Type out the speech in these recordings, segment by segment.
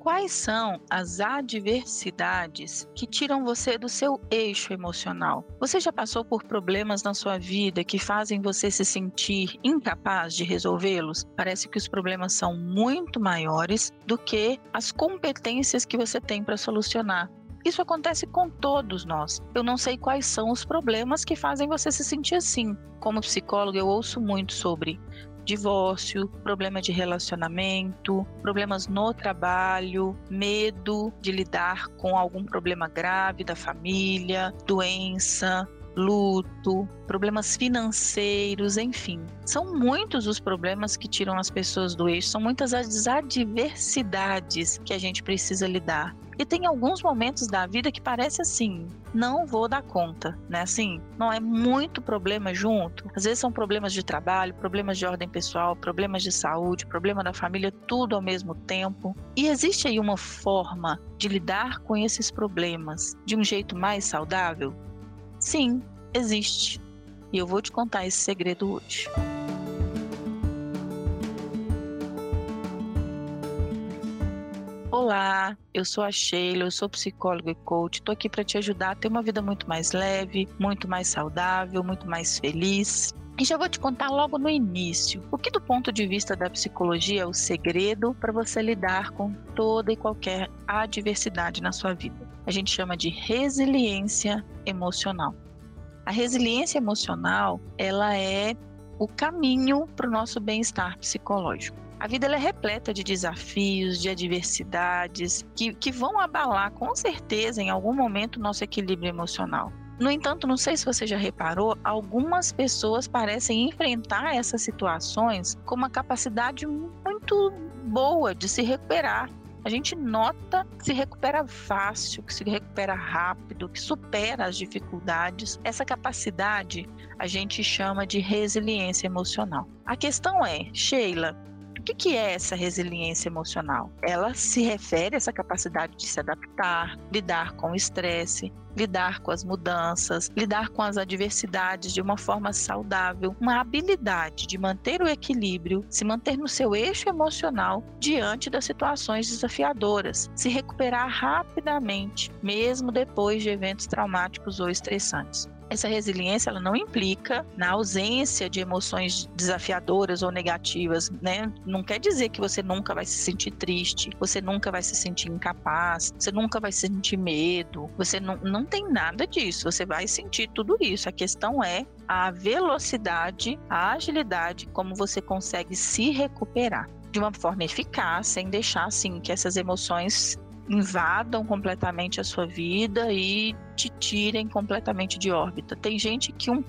Quais são as adversidades que tiram você do seu eixo emocional? Você já passou por problemas na sua vida que fazem você se sentir incapaz de resolvê-los? Parece que os problemas são muito maiores do que as competências que você tem para solucionar. Isso acontece com todos nós. Eu não sei quais são os problemas que fazem você se sentir assim. Como psicólogo, eu ouço muito sobre divórcio, problema de relacionamento, problemas no trabalho, medo de lidar com algum problema grave da família, doença, luto, problemas financeiros, enfim. São muitos os problemas que tiram as pessoas do eixo, são muitas as adversidades que a gente precisa lidar. E tem alguns momentos da vida que parece assim, não vou dar conta, né? Assim, não é muito problema junto. Às vezes são problemas de trabalho, problemas de ordem pessoal, problemas de saúde, problema da família, tudo ao mesmo tempo. E existe aí uma forma de lidar com esses problemas de um jeito mais saudável? Sim, existe. E eu vou te contar esse segredo hoje. Olá, eu sou a Sheila, eu sou psicóloga e coach. Estou aqui para te ajudar a ter uma vida muito mais leve, muito mais saudável, muito mais feliz. E já vou te contar logo no início o que, do ponto de vista da psicologia, é o segredo para você lidar com toda e qualquer adversidade na sua vida. A gente chama de resiliência emocional. A resiliência emocional, ela é o caminho para o nosso bem-estar psicológico. A vida é repleta de desafios, de adversidades que, que vão abalar com certeza em algum momento o nosso equilíbrio emocional. No entanto, não sei se você já reparou, algumas pessoas parecem enfrentar essas situações com uma capacidade muito boa de se recuperar. A gente nota que se recupera fácil, que se recupera rápido, que supera as dificuldades. Essa capacidade a gente chama de resiliência emocional. A questão é, Sheila, o que, que é essa resiliência emocional? Ela se refere a essa capacidade de se adaptar, lidar com o estresse, lidar com as mudanças, lidar com as adversidades de uma forma saudável, uma habilidade de manter o equilíbrio, se manter no seu eixo emocional diante das situações desafiadoras, se recuperar rapidamente, mesmo depois de eventos traumáticos ou estressantes. Essa resiliência ela não implica na ausência de emoções desafiadoras ou negativas, né? Não quer dizer que você nunca vai se sentir triste, você nunca vai se sentir incapaz, você nunca vai sentir medo, você não, não tem nada disso, você vai sentir tudo isso. A questão é a velocidade, a agilidade, como você consegue se recuperar de uma forma eficaz, sem deixar assim que essas emoções invadam completamente a sua vida e te tirem completamente de órbita. Tem gente que um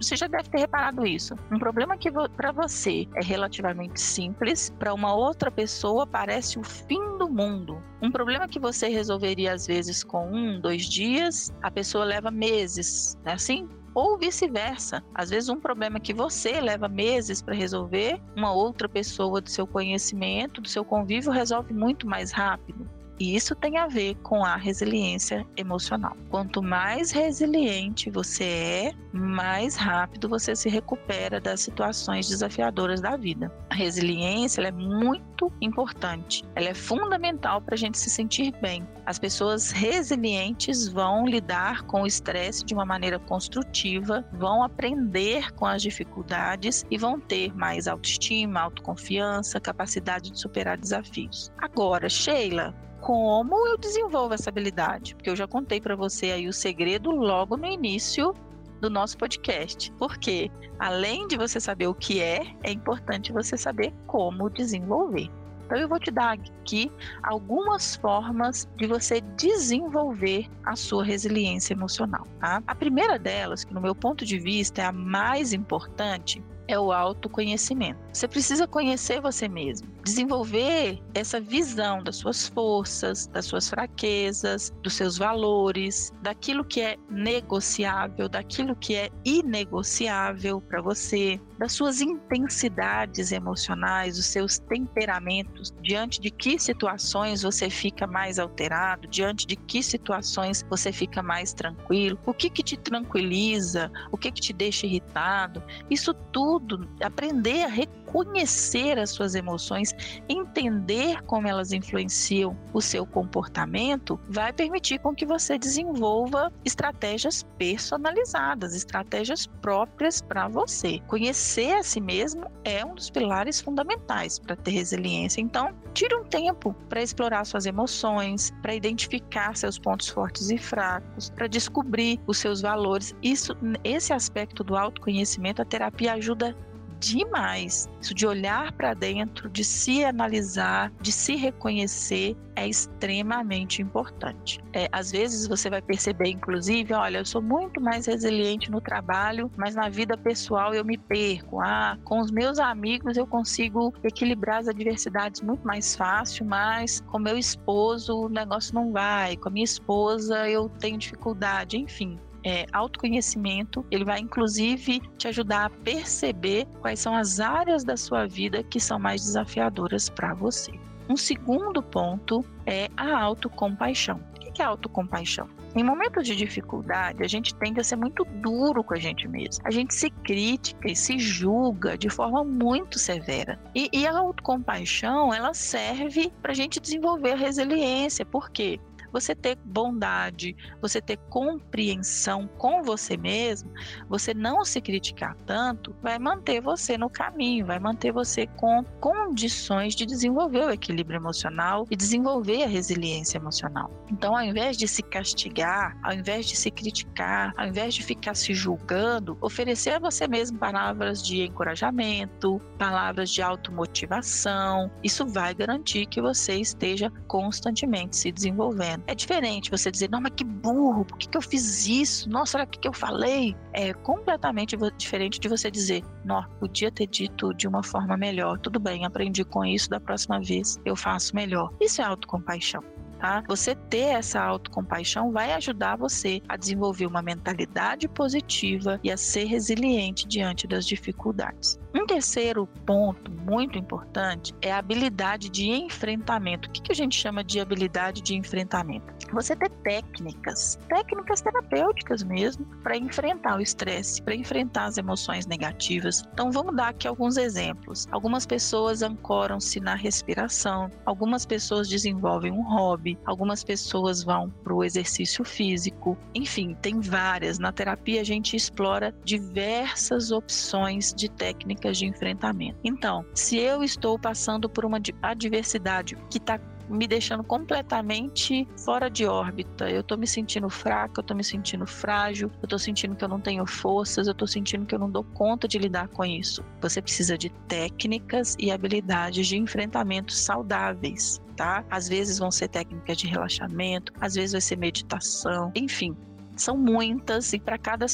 você já deve ter reparado isso. Um problema que para você é relativamente simples, para uma outra pessoa parece o fim do mundo. Um problema que você resolveria às vezes com um, dois dias, a pessoa leva meses, não é assim? ou vice-versa. Às vezes, um problema que você leva meses para resolver, uma outra pessoa do seu conhecimento, do seu convívio, resolve muito mais rápido. E isso tem a ver com a resiliência emocional. Quanto mais resiliente você é, mais rápido você se recupera das situações desafiadoras da vida. A resiliência é muito importante, ela é fundamental para a gente se sentir bem. As pessoas resilientes vão lidar com o estresse de uma maneira construtiva, vão aprender com as dificuldades e vão ter mais autoestima, autoconfiança, capacidade de superar desafios. Agora, Sheila, como eu desenvolvo essa habilidade? Porque eu já contei para você aí o segredo logo no início do nosso podcast. Porque além de você saber o que é, é importante você saber como desenvolver. Então eu vou te dar aqui algumas formas de você desenvolver a sua resiliência emocional, tá? A primeira delas, que no meu ponto de vista é a mais importante, é o autoconhecimento. Você precisa conhecer você mesmo, desenvolver essa visão das suas forças, das suas fraquezas, dos seus valores, daquilo que é negociável, daquilo que é inegociável para você, das suas intensidades emocionais, os seus temperamentos, diante de que situações você fica mais alterado, diante de que situações você fica mais tranquilo, o que que te tranquiliza, o que que te deixa irritado. Isso tudo, aprender a conhecer as suas emoções, entender como elas influenciam o seu comportamento, vai permitir com que você desenvolva estratégias personalizadas, estratégias próprias para você. Conhecer a si mesmo é um dos pilares fundamentais para ter resiliência. Então, tire um tempo para explorar suas emoções, para identificar seus pontos fortes e fracos, para descobrir os seus valores. Isso, esse aspecto do autoconhecimento, a terapia ajuda demais. Isso de olhar para dentro, de se analisar, de se reconhecer é extremamente importante. É, às vezes você vai perceber, inclusive, olha, eu sou muito mais resiliente no trabalho, mas na vida pessoal eu me perco. Ah, com os meus amigos eu consigo equilibrar as adversidades muito mais fácil, mas com meu esposo o negócio não vai. Com a minha esposa eu tenho dificuldade, enfim é, autoconhecimento, ele vai inclusive te ajudar a perceber quais são as áreas da sua vida que são mais desafiadoras para você. Um segundo ponto é a autocompaixão. O que é autocompaixão? Em momentos de dificuldade, a gente tende a ser muito duro com a gente mesmo. A gente se critica e se julga de forma muito severa. E, e a autocompaixão, ela serve para a gente desenvolver a resiliência. Por quê? Você ter bondade, você ter compreensão com você mesmo, você não se criticar tanto, vai manter você no caminho, vai manter você com condições de desenvolver o equilíbrio emocional e desenvolver a resiliência emocional. Então, ao invés de se castigar, ao invés de se criticar, ao invés de ficar se julgando, oferecer a você mesmo palavras de encorajamento, palavras de automotivação, isso vai garantir que você esteja constantemente se desenvolvendo é diferente você dizer, não, mas que burro, por que, que eu fiz isso? Nossa, olha o que, que eu falei. É completamente diferente de você dizer, não, podia ter dito de uma forma melhor. Tudo bem, aprendi com isso, da próxima vez eu faço melhor. Isso é autocompaixão. Tá? Você ter essa autocompaixão vai ajudar você a desenvolver uma mentalidade positiva e a ser resiliente diante das dificuldades. Um terceiro ponto muito importante é a habilidade de enfrentamento. O que a gente chama de habilidade de enfrentamento? Você ter técnicas, técnicas terapêuticas mesmo, para enfrentar o estresse, para enfrentar as emoções negativas. Então vamos dar aqui alguns exemplos. Algumas pessoas ancoram-se na respiração, algumas pessoas desenvolvem um hobby, algumas pessoas vão para o exercício físico. Enfim, tem várias. Na terapia a gente explora diversas opções de técnicas de enfrentamento. Então, se eu estou passando por uma adversidade que está me deixando completamente fora de órbita. Eu tô me sentindo fraca, eu tô me sentindo frágil, eu tô sentindo que eu não tenho forças, eu tô sentindo que eu não dou conta de lidar com isso. Você precisa de técnicas e habilidades de enfrentamento saudáveis, tá? Às vezes vão ser técnicas de relaxamento, às vezes vai ser meditação, enfim. São muitas e para cada,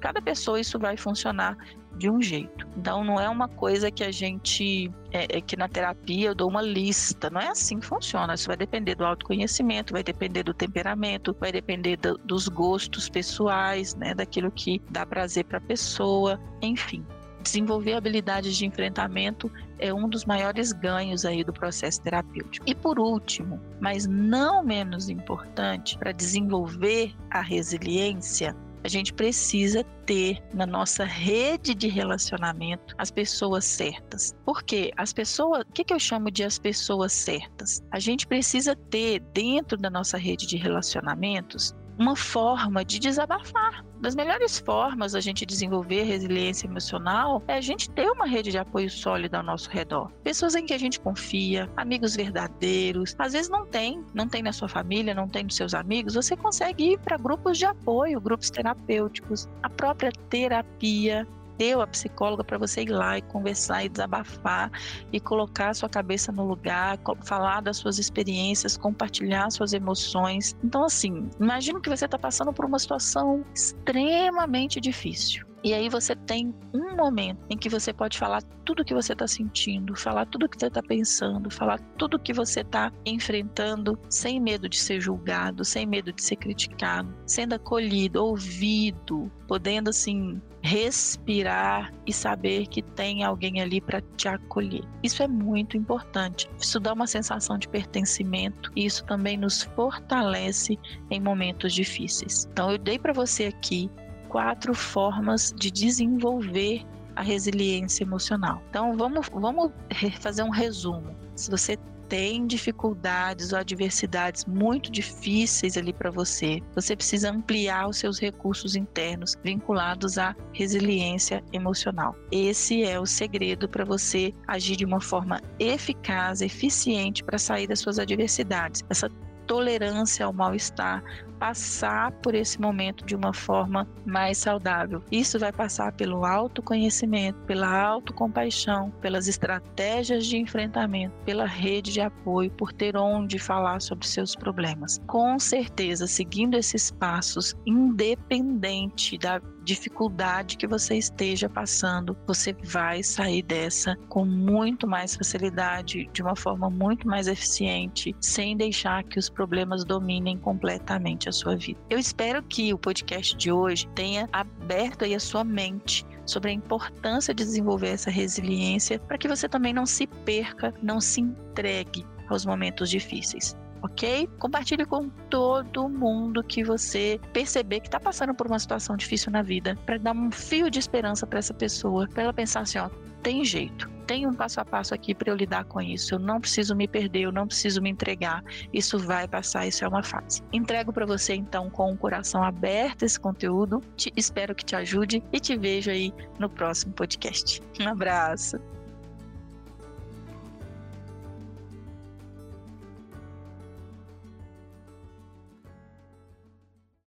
cada pessoa isso vai funcionar de um jeito. Então não é uma coisa que a gente é, é, que na terapia eu dou uma lista, não é assim que funciona. Isso vai depender do autoconhecimento, vai depender do temperamento, vai depender do, dos gostos pessoais, né, daquilo que dá prazer para a pessoa, enfim. Desenvolver habilidades de enfrentamento é um dos maiores ganhos aí do processo terapêutico. E por último, mas não menos importante, para desenvolver a resiliência, a gente precisa ter na nossa rede de relacionamento as pessoas certas. Porque as pessoas, o que, que eu chamo de as pessoas certas? A gente precisa ter dentro da nossa rede de relacionamentos uma forma de desabafar. Das melhores formas a gente desenvolver resiliência emocional é a gente ter uma rede de apoio sólida ao nosso redor. Pessoas em que a gente confia, amigos verdadeiros. Às vezes não tem, não tem na sua família, não tem nos seus amigos. Você consegue ir para grupos de apoio, grupos terapêuticos, a própria terapia deu a psicóloga para você ir lá e conversar e desabafar e colocar a sua cabeça no lugar, falar das suas experiências, compartilhar suas emoções. Então, assim, imagina que você está passando por uma situação extremamente difícil. E aí você tem um momento em que você pode falar tudo o que você está sentindo, falar tudo o que você está pensando, falar tudo o que você está enfrentando, sem medo de ser julgado, sem medo de ser criticado, sendo acolhido, ouvido, podendo assim respirar e saber que tem alguém ali para te acolher. Isso é muito importante. Isso dá uma sensação de pertencimento e isso também nos fortalece em momentos difíceis. Então eu dei para você aqui quatro formas de desenvolver a resiliência emocional. Então vamos, vamos fazer um resumo. Se você tem dificuldades ou adversidades muito difíceis ali para você, você precisa ampliar os seus recursos internos vinculados à resiliência emocional. Esse é o segredo para você agir de uma forma eficaz, eficiente para sair das suas adversidades. Essa tolerância ao mal-estar, passar por esse momento de uma forma mais saudável. Isso vai passar pelo autoconhecimento, pela autocompaixão, pelas estratégias de enfrentamento, pela rede de apoio, por ter onde falar sobre seus problemas. Com certeza, seguindo esses passos, independente da dificuldade que você esteja passando, você vai sair dessa com muito mais facilidade, de uma forma muito mais eficiente, sem deixar que os problemas dominem completamente a sua vida. Eu espero que o podcast de hoje tenha aberto aí a sua mente sobre a importância de desenvolver essa resiliência para que você também não se perca, não se entregue aos momentos difíceis ok? Compartilhe com todo mundo que você perceber que está passando por uma situação difícil na vida, para dar um fio de esperança para essa pessoa, para ela pensar assim, ó, tem jeito, tem um passo a passo aqui para eu lidar com isso. Eu não preciso me perder, eu não preciso me entregar. Isso vai passar, isso é uma fase. Entrego para você então com o coração aberto esse conteúdo. Te, espero que te ajude e te vejo aí no próximo podcast. Um abraço.